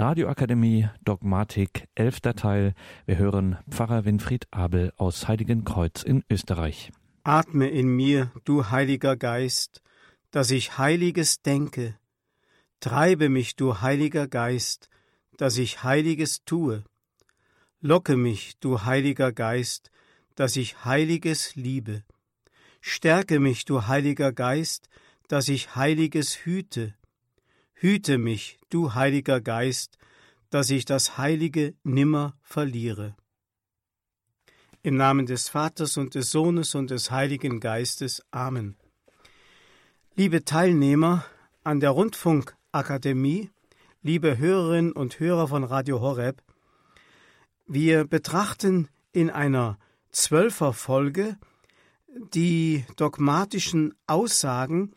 Radioakademie Dogmatik, elfter Teil. Wir hören Pfarrer Winfried Abel aus Heiligenkreuz in Österreich. Atme in mir, du Heiliger Geist, dass ich Heiliges denke. Treibe mich, du Heiliger Geist, dass ich Heiliges tue. Locke mich, du Heiliger Geist, dass ich Heiliges liebe. Stärke mich, du Heiliger Geist, dass ich Heiliges hüte. Hüte mich, du Heiliger Geist, dass ich das Heilige nimmer verliere. Im Namen des Vaters und des Sohnes und des Heiligen Geistes. Amen. Liebe Teilnehmer an der Rundfunkakademie, liebe Hörerinnen und Hörer von Radio Horeb, wir betrachten in einer Zwölferfolge die dogmatischen Aussagen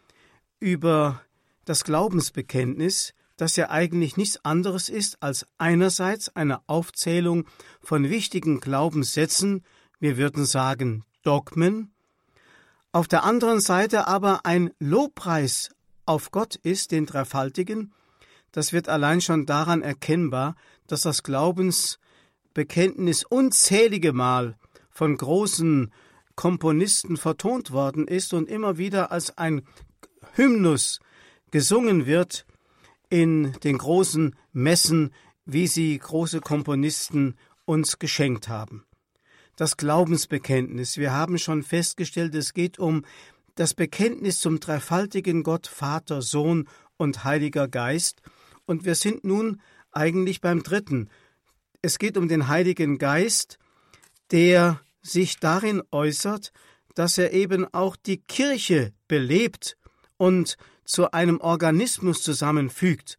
über das Glaubensbekenntnis, das ja eigentlich nichts anderes ist als einerseits eine Aufzählung von wichtigen Glaubenssätzen, wir würden sagen Dogmen, auf der anderen Seite aber ein Lobpreis auf Gott ist, den Dreifaltigen, das wird allein schon daran erkennbar, dass das Glaubensbekenntnis unzählige Mal von großen Komponisten vertont worden ist und immer wieder als ein Hymnus gesungen wird in den großen Messen, wie sie große Komponisten uns geschenkt haben. Das Glaubensbekenntnis. Wir haben schon festgestellt, es geht um das Bekenntnis zum dreifaltigen Gott, Vater, Sohn und Heiliger Geist. Und wir sind nun eigentlich beim dritten. Es geht um den Heiligen Geist, der sich darin äußert, dass er eben auch die Kirche belebt und zu einem Organismus zusammenfügt.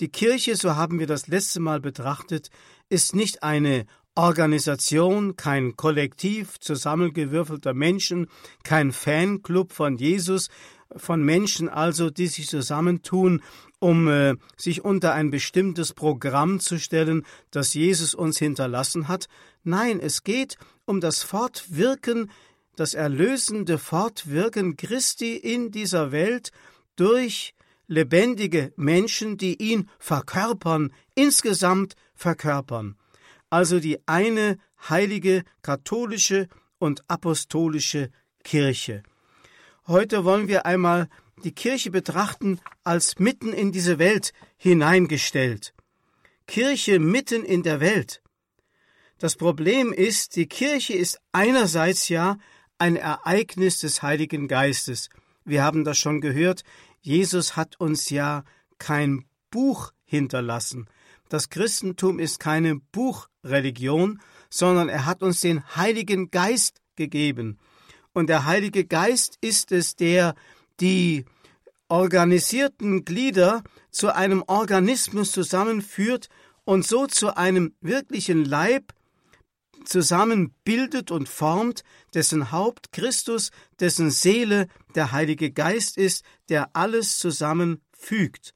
Die Kirche, so haben wir das letzte Mal betrachtet, ist nicht eine Organisation, kein Kollektiv zusammengewürfelter Menschen, kein Fanclub von Jesus, von Menschen also, die sich zusammentun, um äh, sich unter ein bestimmtes Programm zu stellen, das Jesus uns hinterlassen hat. Nein, es geht um das Fortwirken, das erlösende Fortwirken Christi in dieser Welt durch lebendige Menschen, die ihn verkörpern, insgesamt verkörpern. Also die eine heilige katholische und apostolische Kirche. Heute wollen wir einmal die Kirche betrachten als mitten in diese Welt hineingestellt. Kirche mitten in der Welt. Das Problem ist, die Kirche ist einerseits ja ein Ereignis des Heiligen Geistes. Wir haben das schon gehört Jesus hat uns ja kein Buch hinterlassen. Das Christentum ist keine Buchreligion, sondern er hat uns den Heiligen Geist gegeben. Und der Heilige Geist ist es, der die organisierten Glieder zu einem Organismus zusammenführt und so zu einem wirklichen Leib zusammenbildet und formt, dessen Haupt Christus, dessen Seele der Heilige Geist ist, der alles zusammenfügt.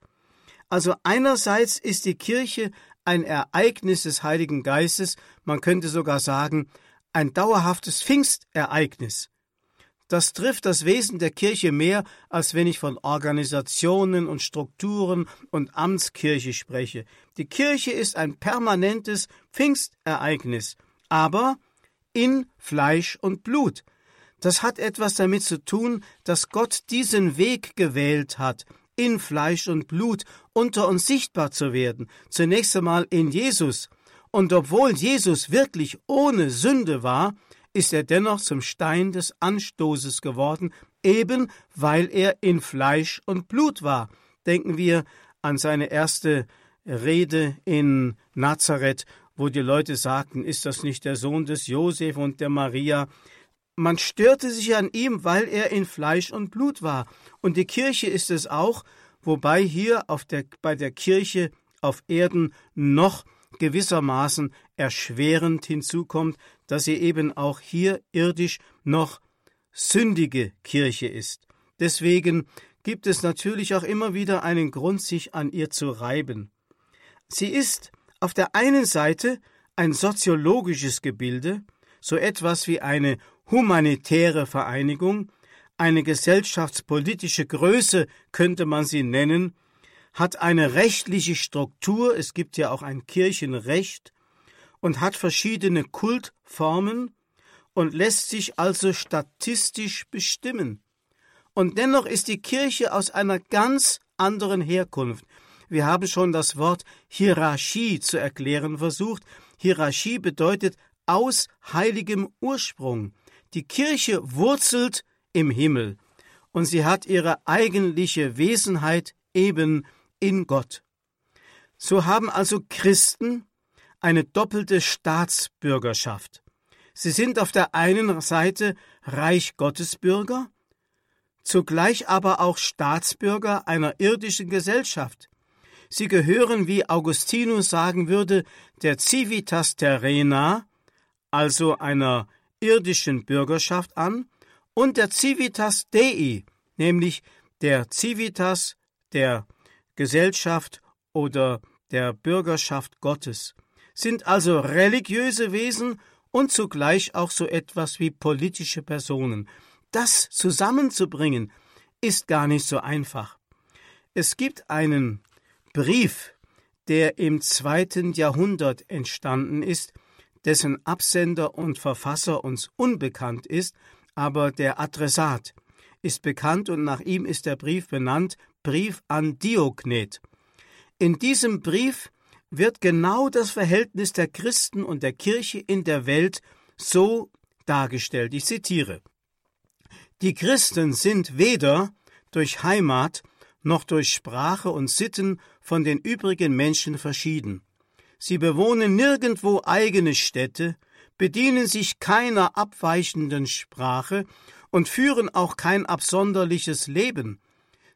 Also einerseits ist die Kirche ein Ereignis des Heiligen Geistes, man könnte sogar sagen, ein dauerhaftes Pfingstereignis. Das trifft das Wesen der Kirche mehr, als wenn ich von Organisationen und Strukturen und Amtskirche spreche. Die Kirche ist ein permanentes Pfingstereignis aber in Fleisch und Blut. Das hat etwas damit zu tun, dass Gott diesen Weg gewählt hat, in Fleisch und Blut unter uns sichtbar zu werden, zunächst einmal in Jesus. Und obwohl Jesus wirklich ohne Sünde war, ist er dennoch zum Stein des Anstoßes geworden, eben weil er in Fleisch und Blut war. Denken wir an seine erste Rede in Nazareth, wo die Leute sagten, ist das nicht der Sohn des Josef und der Maria? Man störte sich an ihm, weil er in Fleisch und Blut war. Und die Kirche ist es auch, wobei hier der, bei der Kirche auf Erden noch gewissermaßen erschwerend hinzukommt, dass sie eben auch hier irdisch noch sündige Kirche ist. Deswegen gibt es natürlich auch immer wieder einen Grund, sich an ihr zu reiben. Sie ist auf der einen Seite ein soziologisches Gebilde, so etwas wie eine humanitäre Vereinigung, eine gesellschaftspolitische Größe könnte man sie nennen, hat eine rechtliche Struktur, es gibt ja auch ein Kirchenrecht und hat verschiedene Kultformen und lässt sich also statistisch bestimmen. Und dennoch ist die Kirche aus einer ganz anderen Herkunft. Wir haben schon das Wort Hierarchie zu erklären versucht. Hierarchie bedeutet aus heiligem Ursprung. Die Kirche wurzelt im Himmel und sie hat ihre eigentliche Wesenheit eben in Gott. So haben also Christen eine doppelte Staatsbürgerschaft. Sie sind auf der einen Seite Reich Gottesbürger, zugleich aber auch Staatsbürger einer irdischen Gesellschaft. Sie gehören, wie Augustinus sagen würde, der Civitas terrena, also einer irdischen Bürgerschaft an, und der Civitas Dei, nämlich der Civitas der Gesellschaft oder der Bürgerschaft Gottes, sind also religiöse Wesen und zugleich auch so etwas wie politische Personen. Das zusammenzubringen ist gar nicht so einfach. Es gibt einen Brief, der im zweiten Jahrhundert entstanden ist, dessen Absender und Verfasser uns unbekannt ist, aber der Adressat ist bekannt und nach ihm ist der Brief benannt, Brief an Diognet. In diesem Brief wird genau das Verhältnis der Christen und der Kirche in der Welt so dargestellt. Ich zitiere Die Christen sind weder durch Heimat noch durch Sprache und Sitten von den übrigen Menschen verschieden. Sie bewohnen nirgendwo eigene Städte, bedienen sich keiner abweichenden Sprache und führen auch kein absonderliches Leben.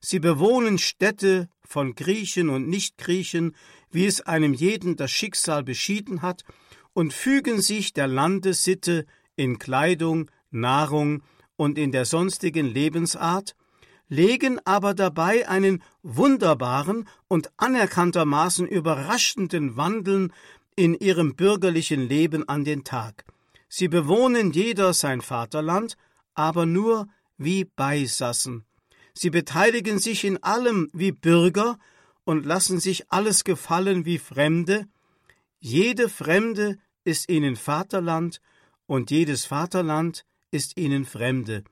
Sie bewohnen Städte von Griechen und Nichtgriechen, wie es einem jeden das Schicksal beschieden hat, und fügen sich der Landessitte in Kleidung, Nahrung und in der sonstigen Lebensart, legen aber dabei einen wunderbaren und anerkanntermaßen überraschenden Wandeln in ihrem bürgerlichen Leben an den Tag. Sie bewohnen jeder sein Vaterland, aber nur wie Beisassen. Sie beteiligen sich in allem wie Bürger und lassen sich alles gefallen wie Fremde. Jede Fremde ist ihnen Vaterland und jedes Vaterland ist ihnen Fremde.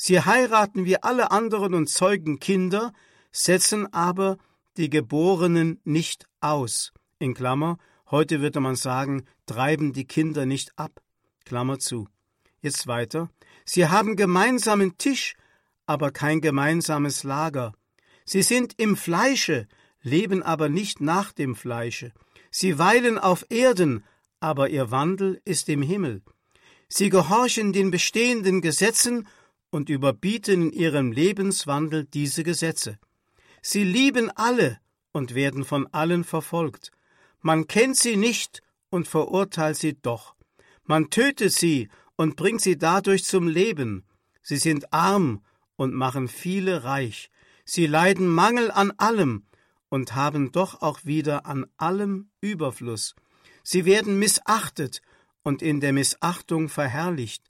Sie heiraten wie alle anderen und zeugen Kinder, setzen aber die Geborenen nicht aus. In Klammer, heute würde man sagen, treiben die Kinder nicht ab. Klammer zu. Jetzt weiter. Sie haben gemeinsamen Tisch, aber kein gemeinsames Lager. Sie sind im Fleische, leben aber nicht nach dem Fleische. Sie weilen auf Erden, aber ihr Wandel ist im Himmel. Sie gehorchen den bestehenden Gesetzen und überbieten in ihrem Lebenswandel diese Gesetze. Sie lieben alle und werden von allen verfolgt. Man kennt sie nicht und verurteilt sie doch. Man tötet sie und bringt sie dadurch zum Leben. Sie sind arm und machen viele reich. Sie leiden Mangel an allem und haben doch auch wieder an allem Überfluss. Sie werden missachtet und in der Missachtung verherrlicht.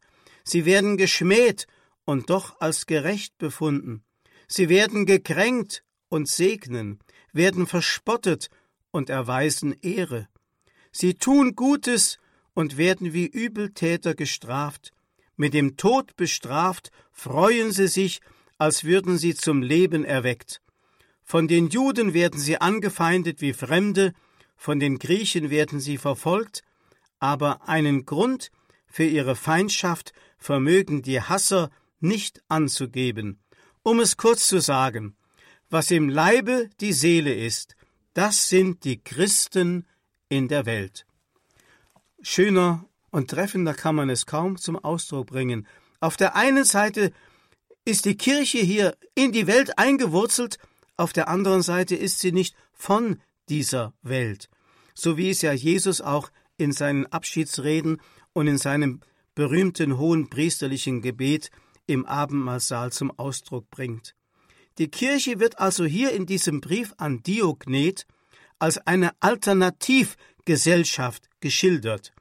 Sie werden geschmäht und doch als gerecht befunden. Sie werden gekränkt und segnen, werden verspottet und erweisen Ehre. Sie tun Gutes und werden wie Übeltäter gestraft, mit dem Tod bestraft, freuen sie sich, als würden sie zum Leben erweckt. Von den Juden werden sie angefeindet wie Fremde, von den Griechen werden sie verfolgt, aber einen Grund für ihre Feindschaft vermögen die Hasser nicht anzugeben. Um es kurz zu sagen, was im Leibe die Seele ist, das sind die Christen in der Welt. Schöner und treffender kann man es kaum zum Ausdruck bringen. Auf der einen Seite ist die Kirche hier in die Welt eingewurzelt, auf der anderen Seite ist sie nicht von dieser Welt, so wie es ja Jesus auch in seinen Abschiedsreden und in seinem berühmten hohen priesterlichen Gebet im Abendmahlsaal zum Ausdruck bringt. Die Kirche wird also hier in diesem Brief an Diognet als eine Alternativgesellschaft geschildert.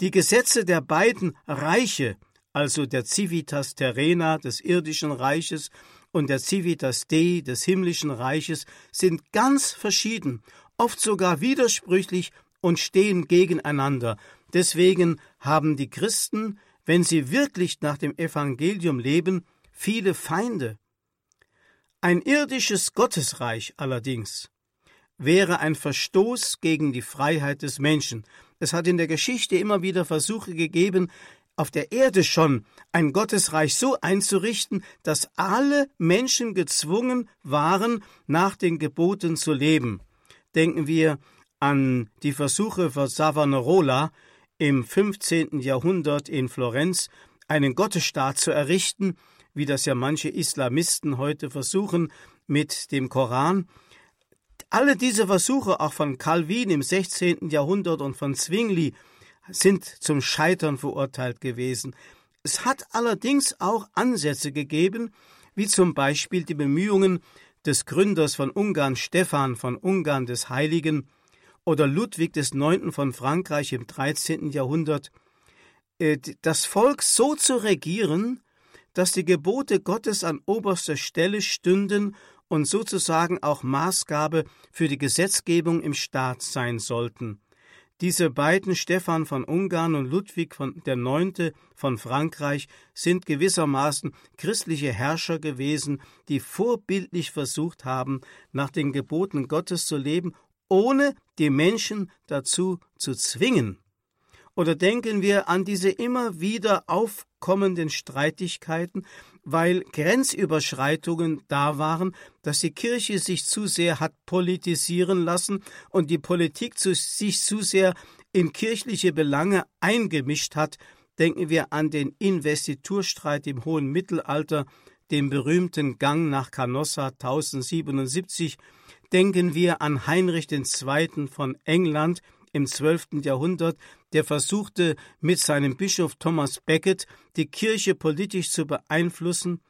Die Gesetze der beiden Reiche, also der Civitas terrena des irdischen Reiches und der Civitas Dei des himmlischen Reiches sind ganz verschieden, oft sogar widersprüchlich und stehen gegeneinander. Deswegen haben die Christen, wenn sie wirklich nach dem Evangelium leben, viele Feinde. Ein irdisches Gottesreich allerdings wäre ein Verstoß gegen die Freiheit des Menschen. Es hat in der Geschichte immer wieder Versuche gegeben, auf der Erde schon ein Gottesreich so einzurichten, dass alle Menschen gezwungen waren, nach den Geboten zu leben. Denken wir an die Versuche von Savonarola im 15. Jahrhundert in Florenz, einen Gottesstaat zu errichten, wie das ja manche Islamisten heute versuchen mit dem Koran, alle diese Versuche, auch von Calvin im 16. Jahrhundert und von Zwingli, sind zum Scheitern verurteilt gewesen. Es hat allerdings auch Ansätze gegeben, wie zum Beispiel die Bemühungen des Gründers von Ungarn, Stephan von Ungarn des Heiligen, oder Ludwig des Neunten von Frankreich im 13. Jahrhundert, äh, das Volk so zu regieren, dass die Gebote Gottes an oberster Stelle stünden und sozusagen auch Maßgabe für die Gesetzgebung im Staat sein sollten. Diese beiden, Stephan von Ungarn und Ludwig von der Neunte von Frankreich, sind gewissermaßen christliche Herrscher gewesen, die vorbildlich versucht haben, nach den Geboten Gottes zu leben, ohne die Menschen dazu zu zwingen. Oder denken wir an diese immer wieder aufkommenden Streitigkeiten weil Grenzüberschreitungen da waren, dass die Kirche sich zu sehr hat politisieren lassen und die Politik zu, sich zu sehr in kirchliche Belange eingemischt hat, denken wir an den Investiturstreit im hohen Mittelalter, den berühmten Gang nach Canossa 1077, denken wir an Heinrich II. von England im 12. Jahrhundert, der versuchte, mit seinem Bischof Thomas Becket die Kirche politisch zu beeinflussen,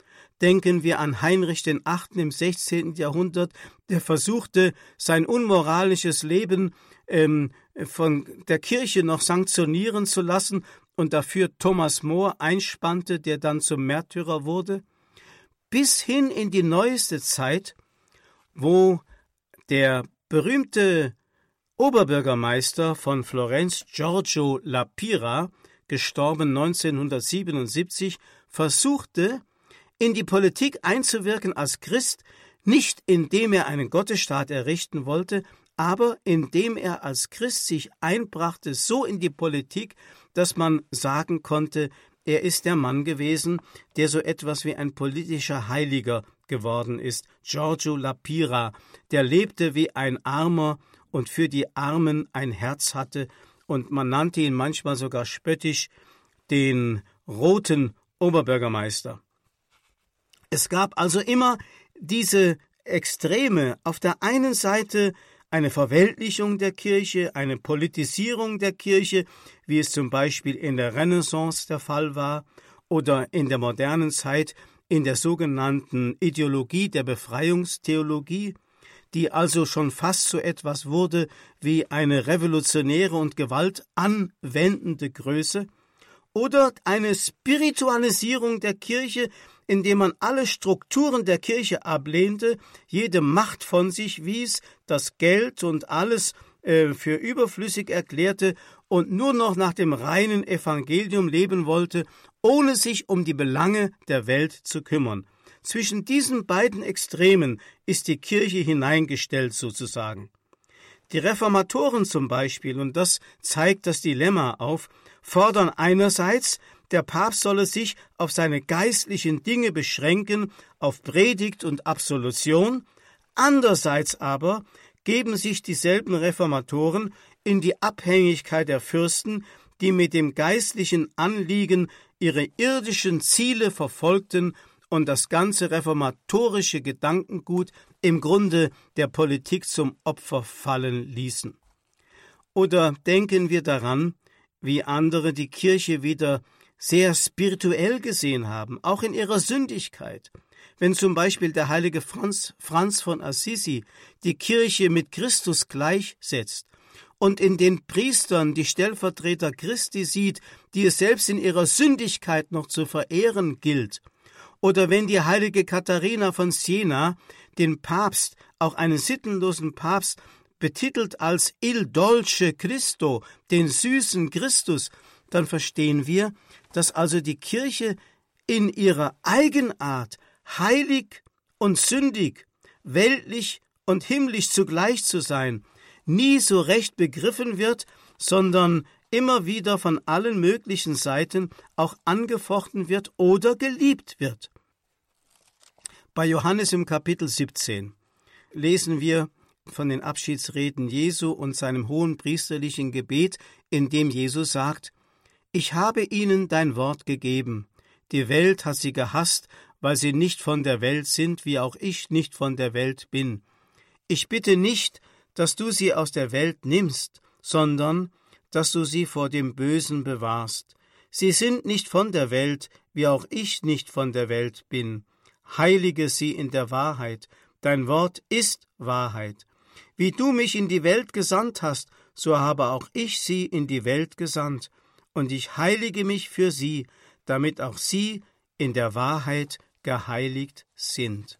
denken wir an Heinrich VIII. im 16. Jahrhundert, der versuchte, sein unmoralisches Leben ähm, von der Kirche noch sanktionieren zu lassen und dafür Thomas More einspannte, der dann zum Märtyrer wurde, bis hin in die neueste Zeit, wo der berühmte Oberbürgermeister von Florenz Giorgio Lapira, gestorben 1977, versuchte, in die Politik einzuwirken als Christ, nicht indem er einen Gottesstaat errichten wollte, aber indem er als Christ sich einbrachte so in die Politik, dass man sagen konnte, er ist der Mann gewesen, der so etwas wie ein politischer Heiliger geworden ist, Giorgio Lapira, der lebte wie ein armer und für die Armen ein Herz hatte, und man nannte ihn manchmal sogar spöttisch den roten Oberbürgermeister. Es gab also immer diese Extreme, auf der einen Seite eine Verweltlichung der Kirche, eine Politisierung der Kirche, wie es zum Beispiel in der Renaissance der Fall war, oder in der modernen Zeit in der sogenannten Ideologie der Befreiungstheologie, die also schon fast so etwas wurde wie eine revolutionäre und gewaltanwendende Größe, oder eine Spiritualisierung der Kirche, indem man alle Strukturen der Kirche ablehnte, jede Macht von sich wies, das Geld und alles äh, für überflüssig erklärte und nur noch nach dem reinen Evangelium leben wollte, ohne sich um die Belange der Welt zu kümmern. Zwischen diesen beiden Extremen ist die Kirche hineingestellt sozusagen. Die Reformatoren zum Beispiel, und das zeigt das Dilemma auf, fordern einerseits, der Papst solle sich auf seine geistlichen Dinge beschränken, auf Predigt und Absolution, andererseits aber geben sich dieselben Reformatoren in die Abhängigkeit der Fürsten, die mit dem geistlichen Anliegen ihre irdischen Ziele verfolgten und das ganze reformatorische Gedankengut im Grunde der Politik zum Opfer fallen ließen. Oder denken wir daran, wie andere die Kirche wieder sehr spirituell gesehen haben, auch in ihrer Sündigkeit. Wenn zum Beispiel der heilige Franz, Franz von Assisi die Kirche mit Christus gleichsetzt und in den Priestern die Stellvertreter Christi sieht, die es selbst in ihrer Sündigkeit noch zu verehren gilt, Oder wenn die heilige Katharina von Siena den Papst, auch einen sittenlosen Papst, betitelt als Il Dolce Christo, den süßen Christus, dann verstehen wir, dass also die Kirche in ihrer Eigenart heilig und sündig, weltlich und himmlisch zugleich zu sein, nie so recht begriffen wird, sondern immer wieder von allen möglichen Seiten auch angefochten wird oder geliebt wird. Bei Johannes im Kapitel 17 lesen wir von den Abschiedsreden Jesu und seinem hohen priesterlichen Gebet, in dem Jesus sagt, Ich habe ihnen dein Wort gegeben, die Welt hat sie gehasst, weil sie nicht von der Welt sind, wie auch ich nicht von der Welt bin. Ich bitte nicht, dass du sie aus der Welt nimmst, sondern dass du sie vor dem Bösen bewahrst. Sie sind nicht von der Welt, wie auch ich nicht von der Welt bin. Heilige sie in der Wahrheit, dein Wort ist Wahrheit. Wie du mich in die Welt gesandt hast, so habe auch ich sie in die Welt gesandt, und ich heilige mich für sie, damit auch sie in der Wahrheit geheiligt sind.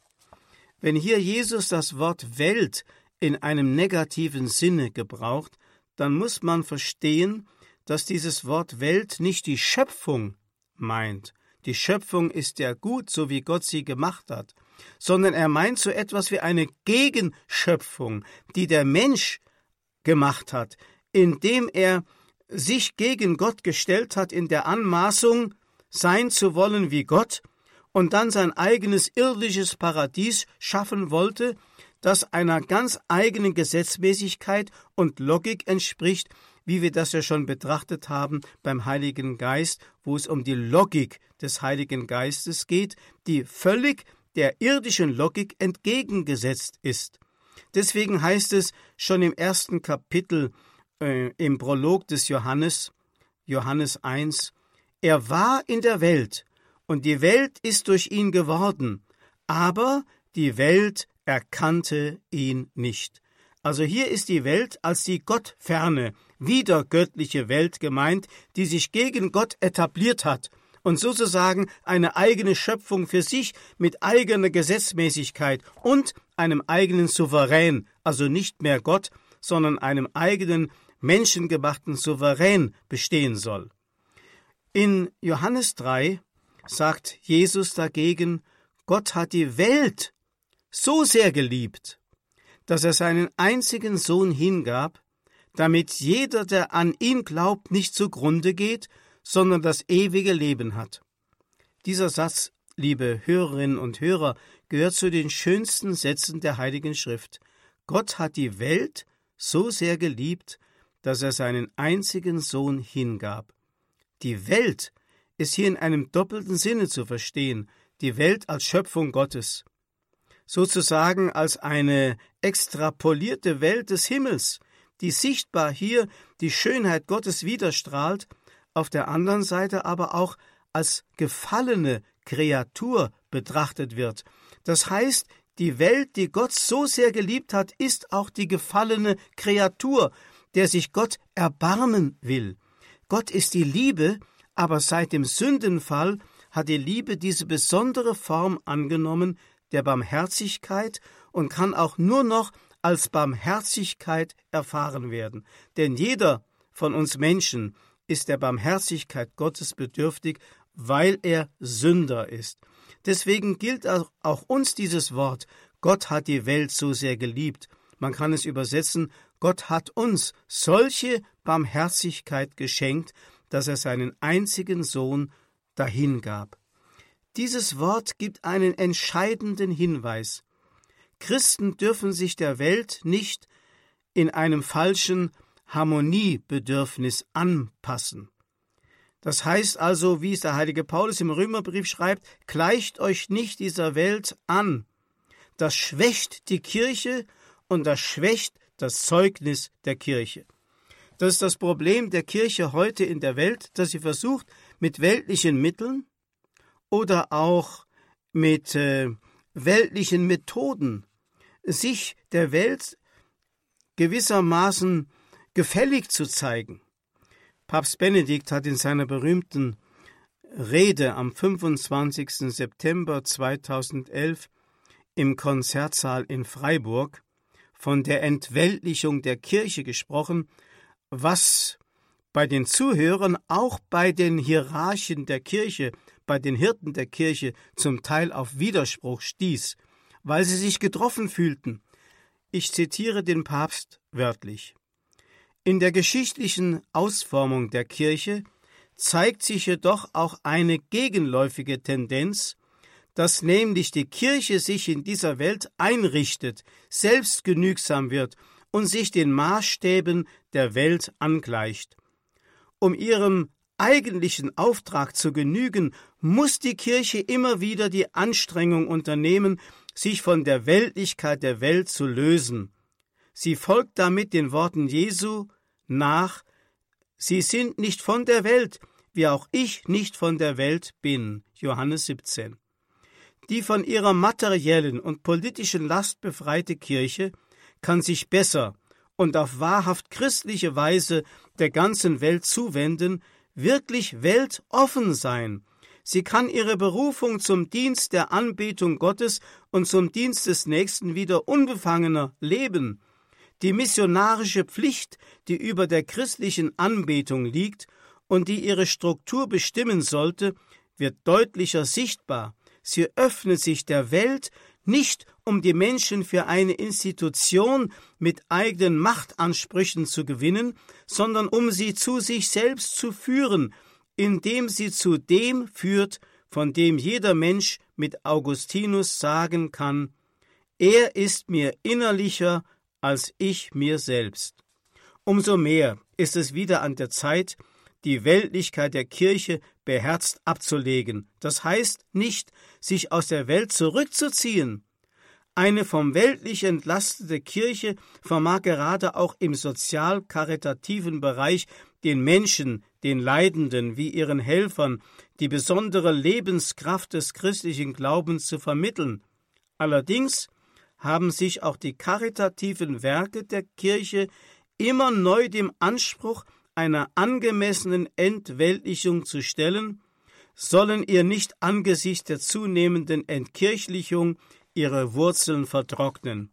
Wenn hier Jesus das Wort Welt in einem negativen Sinne gebraucht, dann muss man verstehen, dass dieses Wort Welt nicht die Schöpfung meint. Die Schöpfung ist ja gut, so wie Gott sie gemacht hat, sondern er meint so etwas wie eine Gegenschöpfung, die der Mensch gemacht hat, indem er sich gegen Gott gestellt hat in der Anmaßung, sein zu wollen wie Gott und dann sein eigenes irdisches Paradies schaffen wollte, das einer ganz eigenen Gesetzmäßigkeit und Logik entspricht, wie wir das ja schon betrachtet haben beim Heiligen Geist, wo es um die Logik des Heiligen Geistes geht, die völlig der irdischen Logik entgegengesetzt ist. Deswegen heißt es schon im ersten Kapitel äh, im Prolog des Johannes, Johannes 1, er war in der Welt, und die Welt ist durch ihn geworden, aber die Welt erkannte ihn nicht. Also hier ist die Welt als die gottferne, wiedergöttliche Welt gemeint, die sich gegen Gott etabliert hat und sozusagen eine eigene Schöpfung für sich mit eigener Gesetzmäßigkeit und einem eigenen Souverän, also nicht mehr Gott, sondern einem eigenen menschengemachten Souverän bestehen soll. In Johannes 3 sagt Jesus dagegen, Gott hat die Welt so sehr geliebt, dass er seinen einzigen Sohn hingab, damit jeder, der an ihn glaubt, nicht zugrunde geht, sondern das ewige Leben hat. Dieser Satz, liebe Hörerinnen und Hörer, gehört zu den schönsten Sätzen der Heiligen Schrift. Gott hat die Welt so sehr geliebt, dass er seinen einzigen Sohn hingab. Die Welt ist hier in einem doppelten Sinne zu verstehen, die Welt als Schöpfung Gottes sozusagen als eine extrapolierte Welt des Himmels, die sichtbar hier die Schönheit Gottes widerstrahlt, auf der anderen Seite aber auch als gefallene Kreatur betrachtet wird. Das heißt, die Welt, die Gott so sehr geliebt hat, ist auch die gefallene Kreatur, der sich Gott erbarmen will. Gott ist die Liebe, aber seit dem Sündenfall hat die Liebe diese besondere Form angenommen, der Barmherzigkeit und kann auch nur noch als Barmherzigkeit erfahren werden. Denn jeder von uns Menschen ist der Barmherzigkeit Gottes bedürftig, weil er Sünder ist. Deswegen gilt auch uns dieses Wort, Gott hat die Welt so sehr geliebt. Man kann es übersetzen, Gott hat uns solche Barmherzigkeit geschenkt, dass er seinen einzigen Sohn dahingab. Dieses Wort gibt einen entscheidenden Hinweis. Christen dürfen sich der Welt nicht in einem falschen Harmoniebedürfnis anpassen. Das heißt also, wie es der heilige Paulus im Römerbrief schreibt, gleicht euch nicht dieser Welt an. Das schwächt die Kirche und das schwächt das Zeugnis der Kirche. Das ist das Problem der Kirche heute in der Welt, dass sie versucht, mit weltlichen Mitteln, oder auch mit äh, weltlichen Methoden sich der Welt gewissermaßen gefällig zu zeigen. Papst Benedikt hat in seiner berühmten Rede am 25. September 2011 im Konzertsaal in Freiburg von der Entweltlichung der Kirche gesprochen, was bei den Zuhörern, auch bei den Hierarchen der Kirche, bei den Hirten der Kirche zum Teil auf Widerspruch stieß, weil sie sich getroffen fühlten. Ich zitiere den Papst wörtlich. In der geschichtlichen Ausformung der Kirche zeigt sich jedoch auch eine gegenläufige Tendenz, dass nämlich die Kirche sich in dieser Welt einrichtet, selbstgenügsam wird und sich den Maßstäben der Welt angleicht. Um ihrem eigentlichen Auftrag zu genügen, muss die Kirche immer wieder die Anstrengung unternehmen, sich von der Weltlichkeit der Welt zu lösen. Sie folgt damit den Worten Jesu nach Sie sind nicht von der Welt, wie auch ich nicht von der Welt bin. Johannes 17. Die von ihrer materiellen und politischen Last befreite Kirche kann sich besser und auf wahrhaft christliche Weise der ganzen Welt zuwenden, wirklich weltoffen sein. Sie kann ihre Berufung zum Dienst der Anbetung Gottes und zum Dienst des Nächsten wieder unbefangener leben. Die missionarische Pflicht, die über der christlichen Anbetung liegt und die ihre Struktur bestimmen sollte, wird deutlicher sichtbar. Sie öffnet sich der Welt nicht um die Menschen für eine Institution mit eigenen Machtansprüchen zu gewinnen, sondern um sie zu sich selbst zu führen, indem sie zu dem führt, von dem jeder Mensch mit Augustinus sagen kann, er ist mir innerlicher als ich mir selbst. Umso mehr ist es wieder an der Zeit, die Weltlichkeit der Kirche beherzt abzulegen, das heißt nicht, sich aus der Welt zurückzuziehen. Eine vom weltlich entlastete Kirche vermag gerade auch im sozial-karitativen Bereich den Menschen, den Leidenden wie ihren Helfern die besondere Lebenskraft des christlichen Glaubens zu vermitteln. Allerdings haben sich auch die karitativen Werke der Kirche immer neu dem Anspruch einer angemessenen Entweltlichung zu stellen, sollen ihr nicht angesichts der zunehmenden Entkirchlichung ihre Wurzeln vertrocknen.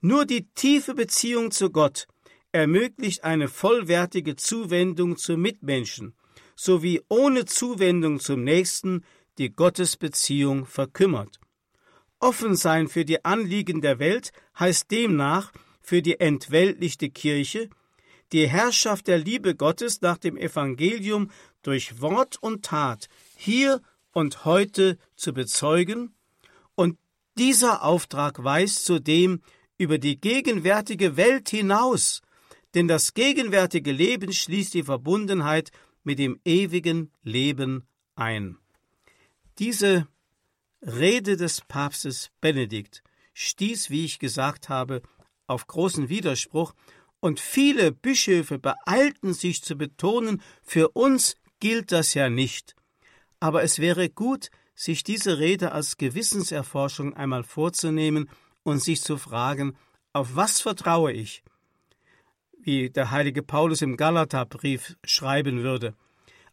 Nur die tiefe Beziehung zu Gott ermöglicht eine vollwertige Zuwendung zu Mitmenschen, sowie ohne Zuwendung zum Nächsten die Gottesbeziehung verkümmert. Offen sein für die Anliegen der Welt heißt demnach für die entweltlichte Kirche die Herrschaft der Liebe Gottes nach dem Evangelium durch Wort und Tat hier und heute zu bezeugen, und dieser Auftrag weist zudem über die gegenwärtige Welt hinaus, denn das gegenwärtige Leben schließt die Verbundenheit mit dem ewigen Leben ein. Diese Rede des Papstes Benedikt stieß, wie ich gesagt habe, auf großen Widerspruch und viele Bischöfe beeilten sich zu betonen, für uns gilt das ja nicht. Aber es wäre gut, sich diese Rede als Gewissenserforschung einmal vorzunehmen und sich zu fragen, auf was vertraue ich? Wie der heilige Paulus im Galaterbrief schreiben würde.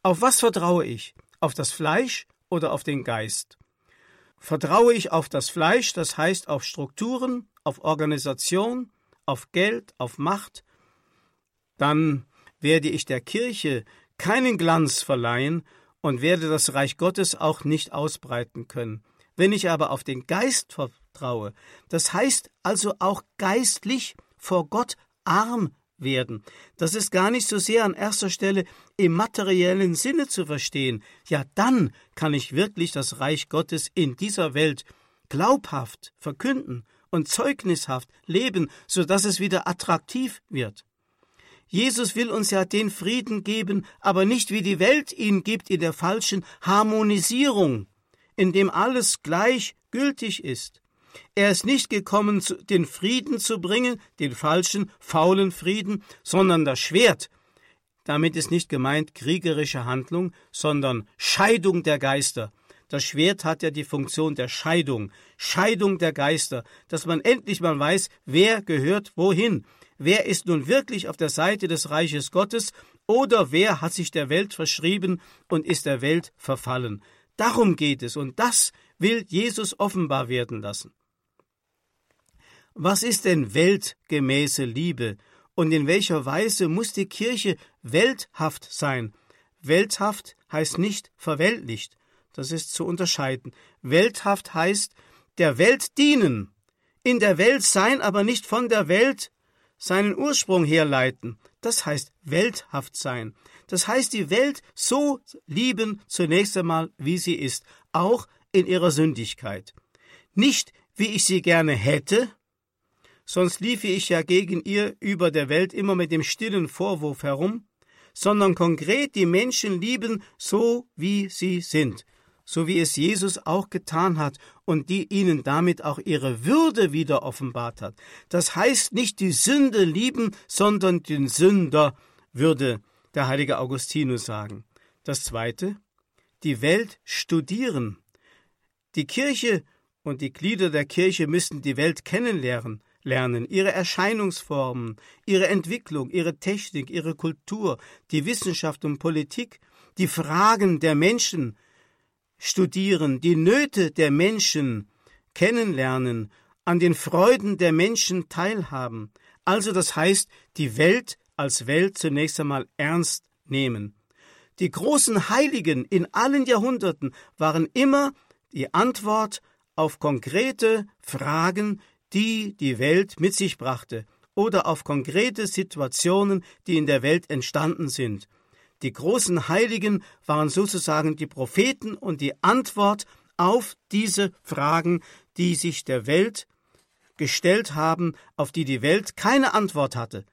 Auf was vertraue ich? Auf das Fleisch oder auf den Geist? Vertraue ich auf das Fleisch, das heißt auf Strukturen, auf Organisation, auf Geld, auf Macht, dann werde ich der Kirche keinen Glanz verleihen und werde das Reich Gottes auch nicht ausbreiten können. Wenn ich aber auf den Geist vertraue, das heißt also auch geistlich vor Gott arm werden. Das ist gar nicht so sehr an erster Stelle im materiellen Sinne zu verstehen. Ja, dann kann ich wirklich das Reich Gottes in dieser Welt glaubhaft verkünden und zeugnishaft leben, so dass es wieder attraktiv wird. Jesus will uns ja den Frieden geben, aber nicht wie die Welt ihn gibt in der falschen Harmonisierung, in dem alles gleichgültig ist. Er ist nicht gekommen, den Frieden zu bringen, den falschen, faulen Frieden, sondern das Schwert. Damit ist nicht gemeint kriegerische Handlung, sondern Scheidung der Geister. Das Schwert hat ja die Funktion der Scheidung, Scheidung der Geister, dass man endlich mal weiß, wer gehört wohin, wer ist nun wirklich auf der Seite des Reiches Gottes oder wer hat sich der Welt verschrieben und ist der Welt verfallen. Darum geht es und das will Jesus offenbar werden lassen. Was ist denn weltgemäße Liebe und in welcher Weise muss die Kirche welthaft sein? Welthaft heißt nicht verweltlicht, das ist zu unterscheiden. Welthaft heißt der Welt dienen, in der Welt sein, aber nicht von der Welt seinen Ursprung herleiten. Das heißt welthaft sein. Das heißt die Welt so lieben zunächst einmal, wie sie ist, auch in ihrer Sündigkeit. Nicht, wie ich sie gerne hätte, sonst liefe ich ja gegen ihr über der Welt immer mit dem stillen Vorwurf herum, sondern konkret die Menschen lieben, so wie sie sind, so wie es Jesus auch getan hat und die ihnen damit auch ihre Würde wieder offenbart hat. Das heißt nicht die Sünde lieben, sondern den Sünder, würde der heilige Augustinus sagen. Das zweite, die Welt studieren. Die Kirche und die Glieder der Kirche müssen die Welt kennenlernen, lernen, ihre Erscheinungsformen, ihre Entwicklung, ihre Technik, ihre Kultur, die Wissenschaft und Politik, die Fragen der Menschen studieren, die Nöte der Menschen kennenlernen, an den Freuden der Menschen teilhaben. Also das heißt, die Welt als Welt zunächst einmal ernst nehmen. Die großen Heiligen in allen Jahrhunderten waren immer die Antwort auf konkrete Fragen, die die Welt mit sich brachte, oder auf konkrete Situationen, die in der Welt entstanden sind. Die großen Heiligen waren sozusagen die Propheten und die Antwort auf diese Fragen, die sich der Welt gestellt haben, auf die die Welt keine Antwort hatte.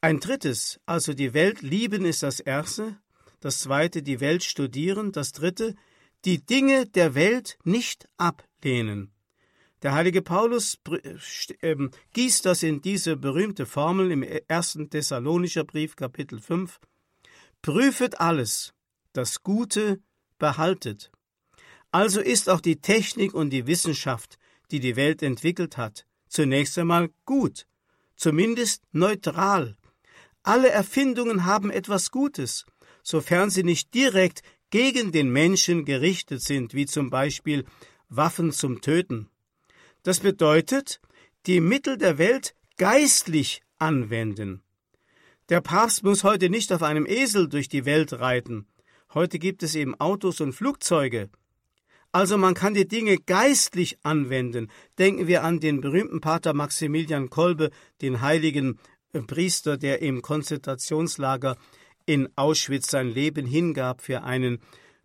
Ein drittes, also die Welt lieben ist das erste, das zweite die Welt studieren, das dritte die Dinge der Welt nicht ablehnen. Der heilige Paulus ähm, gießt das in diese berühmte Formel im ersten Thessalonischer Brief Kapitel 5. Prüfet alles, das Gute behaltet. Also ist auch die Technik und die Wissenschaft, die die Welt entwickelt hat, zunächst einmal gut, zumindest neutral. Alle Erfindungen haben etwas Gutes, sofern sie nicht direkt gegen den Menschen gerichtet sind, wie zum Beispiel Waffen zum Töten. Das bedeutet, die Mittel der Welt geistlich anwenden. Der Papst muss heute nicht auf einem Esel durch die Welt reiten. Heute gibt es eben Autos und Flugzeuge. Also man kann die Dinge geistlich anwenden. Denken wir an den berühmten Pater Maximilian Kolbe, den heiligen äh, Priester, der im Konzentrationslager in Auschwitz sein Leben hingab für einen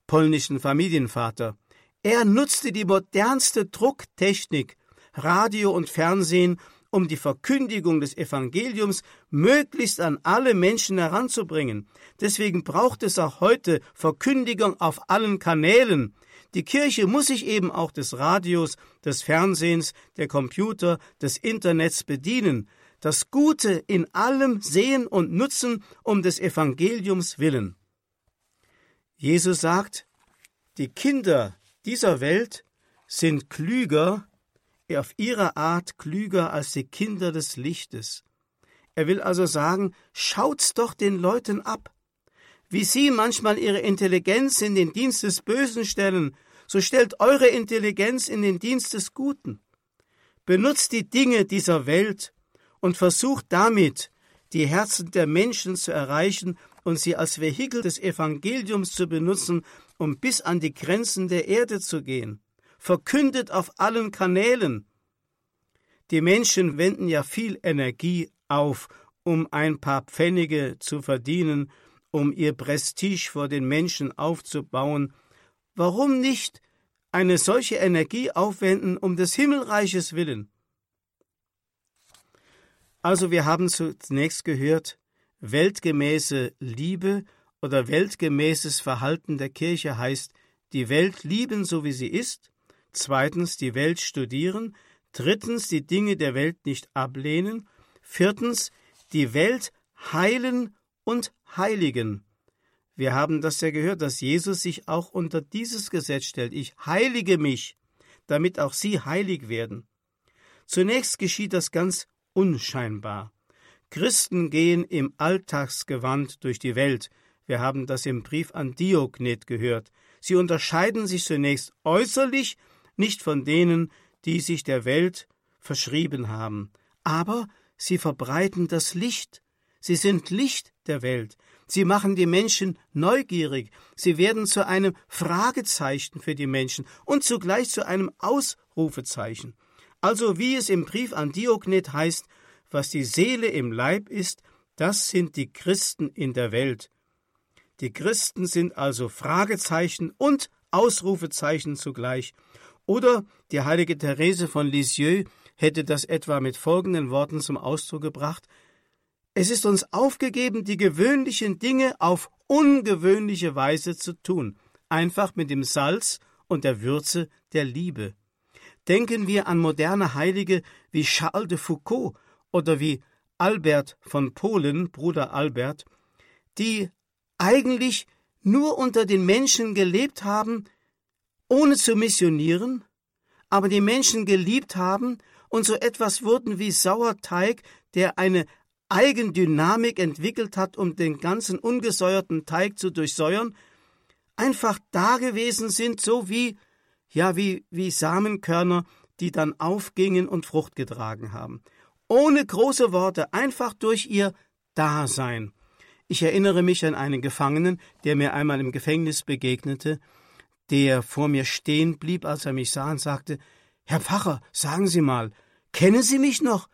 polnischen Familienvater. Er nutzte die modernste Drucktechnik, Radio und Fernsehen, um die Verkündigung des Evangeliums möglichst an alle Menschen heranzubringen. Deswegen braucht es auch heute Verkündigung auf allen Kanälen. Die Kirche muss sich eben auch des Radios, des Fernsehens, der Computer, des Internets bedienen, das Gute in allem sehen und nutzen um des Evangeliums willen. Jesus sagt, die Kinder dieser Welt sind klüger auf ihre Art klüger als die Kinder des Lichtes. Er will also sagen, schaut's doch den Leuten ab. Wie sie manchmal ihre Intelligenz in den Dienst des Bösen stellen, so stellt eure Intelligenz in den Dienst des Guten. Benutzt die Dinge dieser Welt und versucht damit, die Herzen der Menschen zu erreichen und sie als Vehikel des Evangeliums zu benutzen, um bis an die Grenzen der Erde zu gehen verkündet auf allen Kanälen. Die Menschen wenden ja viel Energie auf, um ein paar Pfennige zu verdienen, um ihr Prestige vor den Menschen aufzubauen. Warum nicht eine solche Energie aufwenden um des Himmelreiches willen? Also wir haben zunächst gehört, weltgemäße Liebe oder weltgemäßes Verhalten der Kirche heißt, die Welt lieben, so wie sie ist, zweitens die Welt studieren, drittens die Dinge der Welt nicht ablehnen, viertens die Welt heilen und heiligen. Wir haben das ja gehört, dass Jesus sich auch unter dieses Gesetz stellt. Ich heilige mich, damit auch sie heilig werden. Zunächst geschieht das ganz unscheinbar. Christen gehen im Alltagsgewand durch die Welt. Wir haben das im Brief an Diognet gehört. Sie unterscheiden sich zunächst äußerlich nicht von denen, die sich der Welt verschrieben haben, aber sie verbreiten das Licht. Sie sind Licht der Welt. Sie machen die Menschen neugierig. Sie werden zu einem Fragezeichen für die Menschen und zugleich zu einem Ausrufezeichen. Also wie es im Brief an Diognet heißt, was die Seele im Leib ist, das sind die Christen in der Welt. Die Christen sind also Fragezeichen und Ausrufezeichen zugleich. Oder die heilige Therese von Lisieux hätte das etwa mit folgenden Worten zum Ausdruck gebracht Es ist uns aufgegeben, die gewöhnlichen Dinge auf ungewöhnliche Weise zu tun, einfach mit dem Salz und der Würze der Liebe. Denken wir an moderne Heilige wie Charles de Foucault oder wie Albert von Polen, Bruder Albert, die eigentlich nur unter den Menschen gelebt haben, ohne zu missionieren, aber die Menschen geliebt haben und so etwas wurden wie Sauerteig, der eine Eigendynamik entwickelt hat, um den ganzen ungesäuerten Teig zu durchsäuern, einfach da gewesen sind, so wie, ja, wie, wie Samenkörner, die dann aufgingen und Frucht getragen haben. Ohne große Worte, einfach durch ihr Dasein. Ich erinnere mich an einen Gefangenen, der mir einmal im Gefängnis begegnete, der vor mir stehen blieb, als er mich sah und sagte, Herr Pfarrer, sagen Sie mal, kennen Sie mich noch?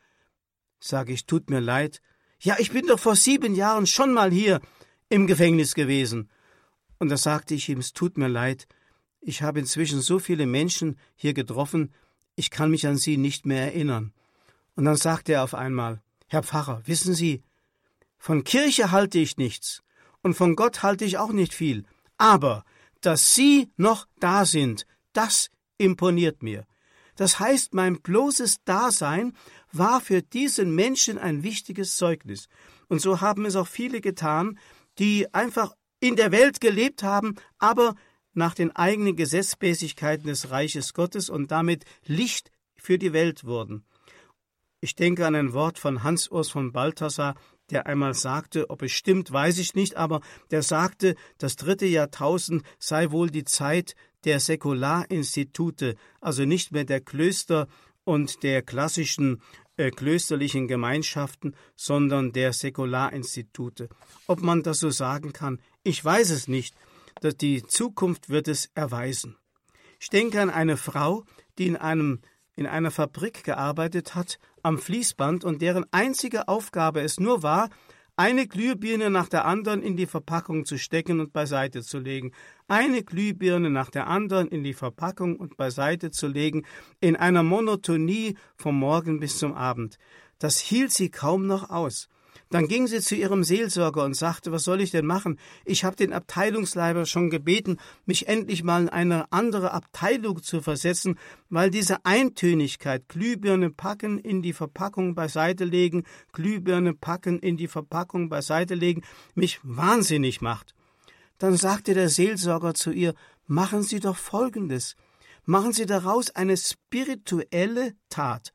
Sag ich, tut mir leid. Ja, ich bin doch vor sieben Jahren schon mal hier im Gefängnis gewesen. Und da sagte ich ihm, es tut mir leid, ich habe inzwischen so viele Menschen hier getroffen, ich kann mich an sie nicht mehr erinnern. Und dann sagte er auf einmal, Herr Pfarrer, wissen Sie, von Kirche halte ich nichts und von Gott halte ich auch nicht viel, aber dass Sie noch da sind, das imponiert mir. Das heißt, mein bloßes Dasein war für diesen Menschen ein wichtiges Zeugnis. Und so haben es auch viele getan, die einfach in der Welt gelebt haben, aber nach den eigenen Gesetzmäßigkeiten des Reiches Gottes und damit Licht für die Welt wurden. Ich denke an ein Wort von Hans Urs von Balthasar, der einmal sagte, ob es stimmt, weiß ich nicht, aber der sagte, das dritte Jahrtausend sei wohl die Zeit der Säkularinstitute, also nicht mehr der Klöster und der klassischen äh, klösterlichen Gemeinschaften, sondern der Säkularinstitute. Ob man das so sagen kann, ich weiß es nicht. Die Zukunft wird es erweisen. Ich denke an eine Frau, die in einem in einer Fabrik gearbeitet hat, am Fließband und deren einzige Aufgabe es nur war, eine Glühbirne nach der anderen in die Verpackung zu stecken und beiseite zu legen, eine Glühbirne nach der anderen in die Verpackung und beiseite zu legen, in einer Monotonie vom Morgen bis zum Abend. Das hielt sie kaum noch aus. Dann ging sie zu ihrem Seelsorger und sagte, was soll ich denn machen? Ich habe den Abteilungsleiter schon gebeten, mich endlich mal in eine andere Abteilung zu versetzen, weil diese Eintönigkeit, Glühbirne packen, in die Verpackung beiseite legen, Glühbirne packen, in die Verpackung beiseite legen, mich wahnsinnig macht. Dann sagte der Seelsorger zu ihr, machen Sie doch Folgendes. Machen Sie daraus eine spirituelle Tat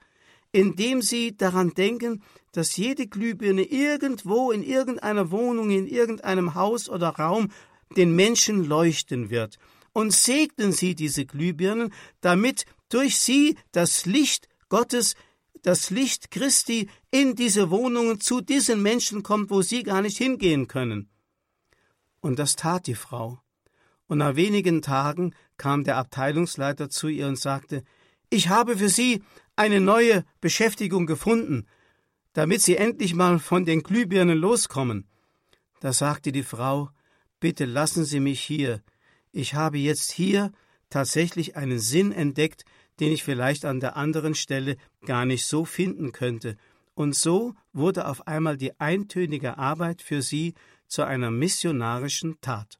indem sie daran denken, dass jede Glühbirne irgendwo in irgendeiner Wohnung, in irgendeinem Haus oder Raum den Menschen leuchten wird. Und segnen Sie diese Glühbirnen, damit durch sie das Licht Gottes, das Licht Christi in diese Wohnungen zu diesen Menschen kommt, wo sie gar nicht hingehen können. Und das tat die Frau. Und nach wenigen Tagen kam der Abteilungsleiter zu ihr und sagte, ich habe für Sie eine neue Beschäftigung gefunden, damit Sie endlich mal von den Glühbirnen loskommen. Da sagte die Frau, bitte lassen Sie mich hier. Ich habe jetzt hier tatsächlich einen Sinn entdeckt, den ich vielleicht an der anderen Stelle gar nicht so finden könnte. Und so wurde auf einmal die eintönige Arbeit für sie zu einer missionarischen Tat.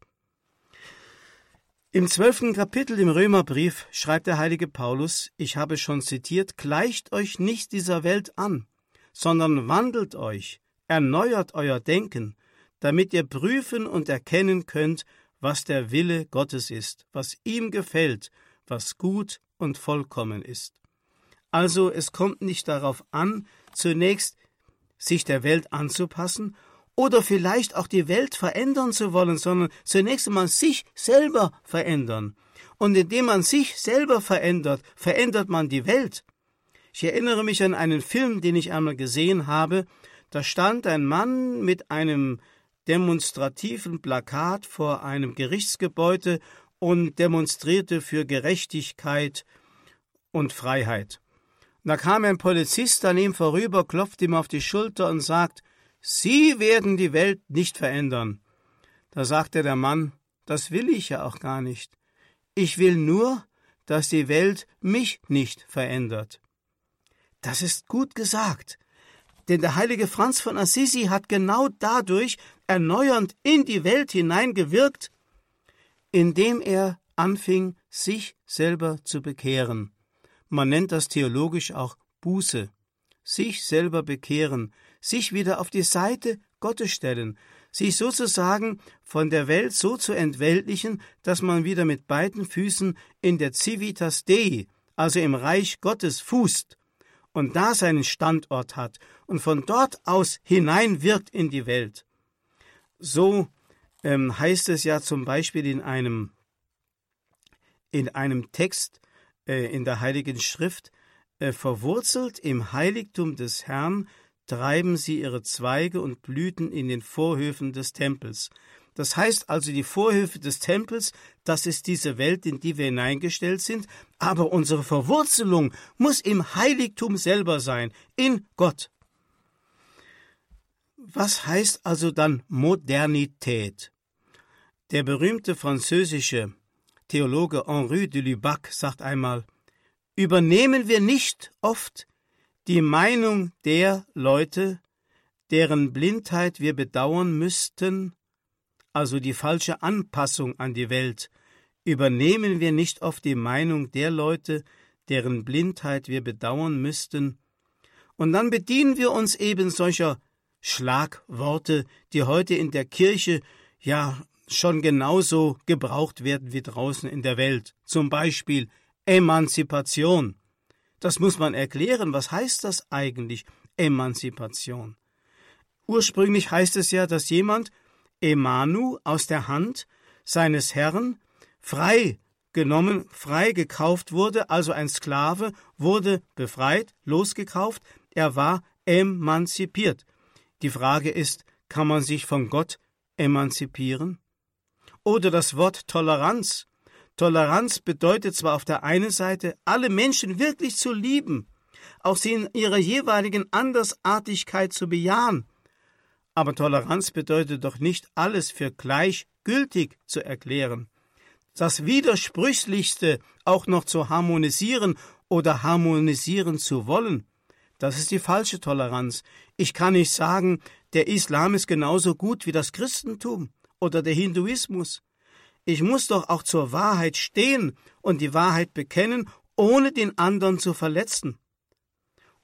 Im zwölften Kapitel im Römerbrief schreibt der heilige Paulus, ich habe schon zitiert, gleicht euch nicht dieser Welt an, sondern wandelt euch, erneuert euer Denken, damit ihr prüfen und erkennen könnt, was der Wille Gottes ist, was ihm gefällt, was gut und vollkommen ist. Also es kommt nicht darauf an, zunächst sich der Welt anzupassen oder vielleicht auch die Welt verändern zu wollen, sondern zunächst einmal sich selber verändern. Und indem man sich selber verändert, verändert man die Welt. Ich erinnere mich an einen Film, den ich einmal gesehen habe. Da stand ein Mann mit einem demonstrativen Plakat vor einem Gerichtsgebäude und demonstrierte für Gerechtigkeit und Freiheit. Da kam ein Polizist an ihm vorüber, klopft ihm auf die Schulter und sagt, Sie werden die Welt nicht verändern. Da sagte der Mann, das will ich ja auch gar nicht. Ich will nur, dass die Welt mich nicht verändert. Das ist gut gesagt, denn der heilige Franz von Assisi hat genau dadurch erneuernd in die Welt hineingewirkt, indem er anfing, sich selber zu bekehren. Man nennt das theologisch auch Buße. Sich selber bekehren, sich wieder auf die Seite Gottes stellen, sich sozusagen von der Welt so zu entweltlichen, dass man wieder mit beiden Füßen in der Civitas Dei, also im Reich Gottes, fußt und da seinen Standort hat und von dort aus hineinwirkt in die Welt. So ähm, heißt es ja zum Beispiel in einem, in einem Text äh, in der Heiligen Schrift, äh, verwurzelt im Heiligtum des Herrn treiben sie ihre Zweige und Blüten in den Vorhöfen des Tempels. Das heißt also, die Vorhöfe des Tempels, das ist diese Welt, in die wir hineingestellt sind, aber unsere Verwurzelung muss im Heiligtum selber sein, in Gott. Was heißt also dann Modernität? Der berühmte französische Theologe Henri de Lubac sagt einmal, übernehmen wir nicht oft die Meinung der Leute, deren Blindheit wir bedauern müssten, also die falsche Anpassung an die Welt, übernehmen wir nicht oft die Meinung der Leute, deren Blindheit wir bedauern müssten, und dann bedienen wir uns eben solcher Schlagworte, die heute in der Kirche ja schon genauso gebraucht werden wie draußen in der Welt. Zum Beispiel Emanzipation. Das muss man erklären. Was heißt das eigentlich, Emanzipation? Ursprünglich heißt es ja, dass jemand Emanu aus der Hand seines Herrn frei genommen, frei gekauft wurde, also ein Sklave, wurde befreit, losgekauft, er war emanzipiert. Die Frage ist, kann man sich von Gott emanzipieren? Oder das Wort Toleranz. Toleranz bedeutet zwar auf der einen Seite, alle Menschen wirklich zu lieben, auch sie in ihrer jeweiligen Andersartigkeit zu bejahen, aber Toleranz bedeutet doch nicht alles für gleichgültig zu erklären. Das Widersprüchlichste auch noch zu harmonisieren oder harmonisieren zu wollen, das ist die falsche Toleranz. Ich kann nicht sagen, der Islam ist genauso gut wie das Christentum oder der Hinduismus. Ich muss doch auch zur Wahrheit stehen und die Wahrheit bekennen, ohne den anderen zu verletzen.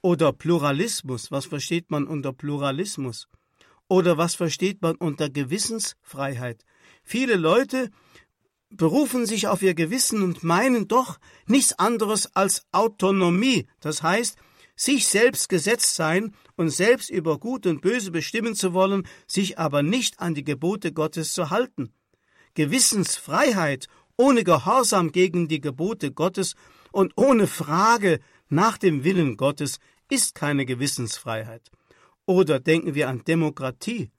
Oder Pluralismus, was versteht man unter Pluralismus? Oder was versteht man unter Gewissensfreiheit? Viele Leute berufen sich auf ihr Gewissen und meinen doch nichts anderes als Autonomie, das heißt, sich selbst gesetzt sein und selbst über Gut und Böse bestimmen zu wollen, sich aber nicht an die Gebote Gottes zu halten. Gewissensfreiheit ohne Gehorsam gegen die Gebote Gottes und ohne Frage nach dem Willen Gottes ist keine Gewissensfreiheit. Oder denken wir an Demokratie.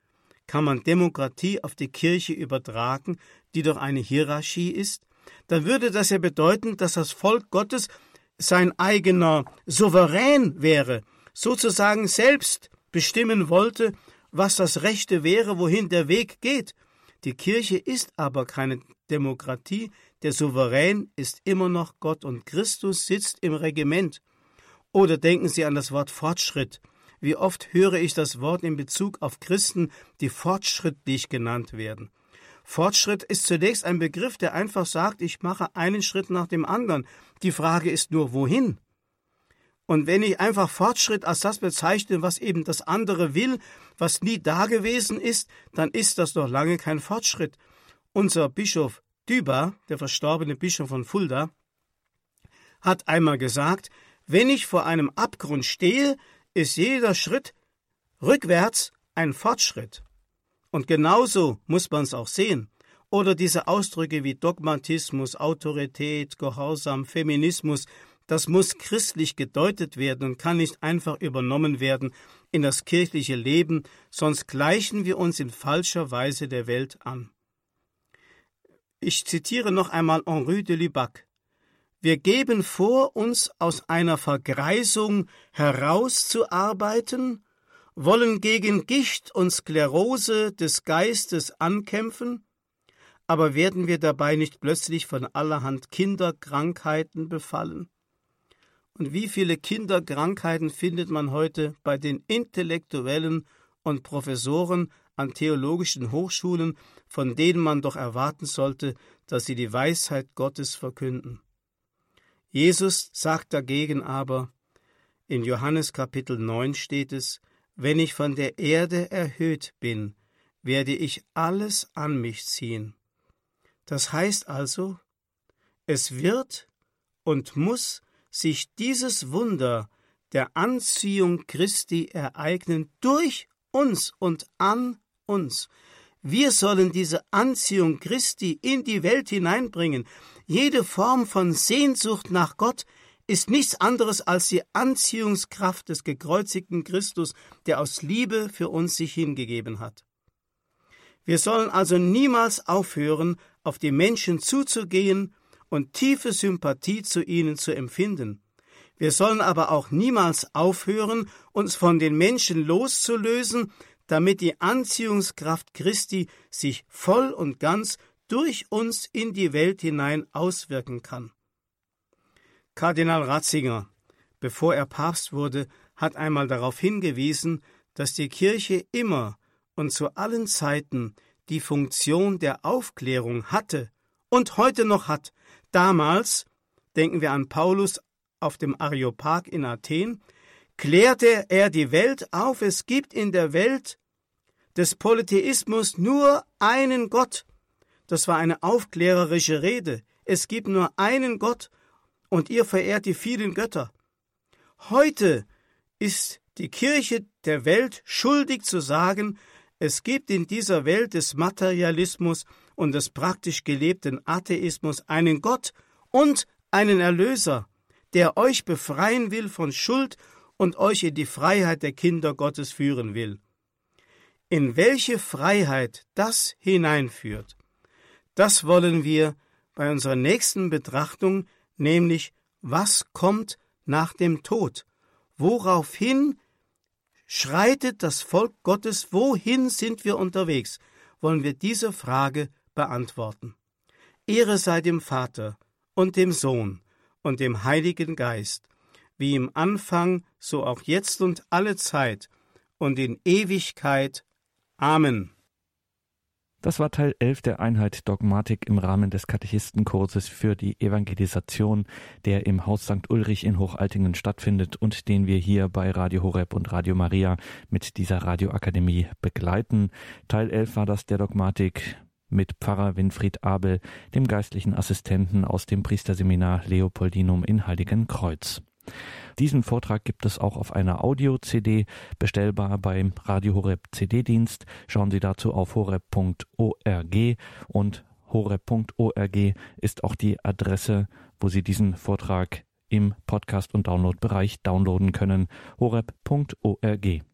Kann man Demokratie auf die Kirche übertragen, die doch eine Hierarchie ist? Dann würde das ja bedeuten, dass das Volk Gottes sein eigener Souverän wäre, sozusagen selbst bestimmen wollte, was das Rechte wäre, wohin der Weg geht. Die Kirche ist aber keine Demokratie, der Souverän ist immer noch Gott und Christus sitzt im Regiment. Oder denken Sie an das Wort Fortschritt. Wie oft höre ich das Wort in Bezug auf Christen, die fortschrittlich genannt werden. Fortschritt ist zunächst ein Begriff, der einfach sagt, ich mache einen Schritt nach dem anderen. Die Frage ist nur, wohin? Und wenn ich einfach Fortschritt als das bezeichne, was eben das andere will, was nie dagewesen ist, dann ist das noch lange kein Fortschritt. Unser Bischof Düber, der verstorbene Bischof von Fulda, hat einmal gesagt, wenn ich vor einem Abgrund stehe, ist jeder Schritt rückwärts ein Fortschritt. Und genauso muss man es auch sehen. Oder diese Ausdrücke wie Dogmatismus, Autorität, Gehorsam, Feminismus, das muss christlich gedeutet werden und kann nicht einfach übernommen werden in das kirchliche Leben, sonst gleichen wir uns in falscher Weise der Welt an. Ich zitiere noch einmal Henri de Lubac. Wir geben vor, uns aus einer Vergreisung herauszuarbeiten, wollen gegen Gicht und Sklerose des Geistes ankämpfen, aber werden wir dabei nicht plötzlich von allerhand Kinderkrankheiten befallen? Und wie viele Kinderkrankheiten findet man heute bei den Intellektuellen und Professoren an theologischen Hochschulen, von denen man doch erwarten sollte, dass sie die Weisheit Gottes verkünden. Jesus sagt dagegen aber, in Johannes Kapitel 9 steht es, wenn ich von der Erde erhöht bin, werde ich alles an mich ziehen. Das heißt also, es wird und muss sich dieses Wunder der Anziehung Christi ereignen durch uns und an uns. Wir sollen diese Anziehung Christi in die Welt hineinbringen. Jede Form von Sehnsucht nach Gott ist nichts anderes als die Anziehungskraft des gekreuzigten Christus, der aus Liebe für uns sich hingegeben hat. Wir sollen also niemals aufhören, auf die Menschen zuzugehen und tiefe Sympathie zu ihnen zu empfinden. Wir sollen aber auch niemals aufhören, uns von den Menschen loszulösen, damit die Anziehungskraft Christi sich voll und ganz durch uns in die Welt hinein auswirken kann. Kardinal Ratzinger, bevor er Papst wurde, hat einmal darauf hingewiesen, dass die Kirche immer und zu allen Zeiten die Funktion der Aufklärung hatte und heute noch hat. Damals, denken wir an Paulus auf dem Areopag in Athen, klärte er die Welt auf, es gibt in der Welt des Polytheismus nur einen Gott. Das war eine aufklärerische Rede. Es gibt nur einen Gott und ihr verehrt die vielen Götter. Heute ist die Kirche der Welt schuldig zu sagen, es gibt in dieser Welt des Materialismus und des praktisch gelebten Atheismus einen Gott und einen Erlöser, der euch befreien will von Schuld und euch in die Freiheit der Kinder Gottes führen will. In welche Freiheit das hineinführt, das wollen wir bei unserer nächsten Betrachtung, nämlich was kommt nach dem Tod, woraufhin schreitet das Volk Gottes, wohin sind wir unterwegs, wollen wir diese Frage beantworten. Ehre sei dem Vater und dem Sohn und dem Heiligen Geist, wie im Anfang, so auch jetzt und alle Zeit und in Ewigkeit. Amen. Das war Teil 11 der Einheit Dogmatik im Rahmen des Katechistenkurses für die Evangelisation, der im Haus St. Ulrich in Hochaltingen stattfindet und den wir hier bei Radio Horeb und Radio Maria mit dieser Radioakademie begleiten. Teil 11 war das der Dogmatik mit Pfarrer Winfried Abel, dem geistlichen Assistenten aus dem Priesterseminar Leopoldinum in Heiligenkreuz. Diesen Vortrag gibt es auch auf einer Audio-CD, bestellbar beim Radio Horeb CD-Dienst. Schauen Sie dazu auf horeb.org und horeb.org ist auch die Adresse, wo Sie diesen Vortrag im Podcast- und Downloadbereich downloaden können. horeb.org.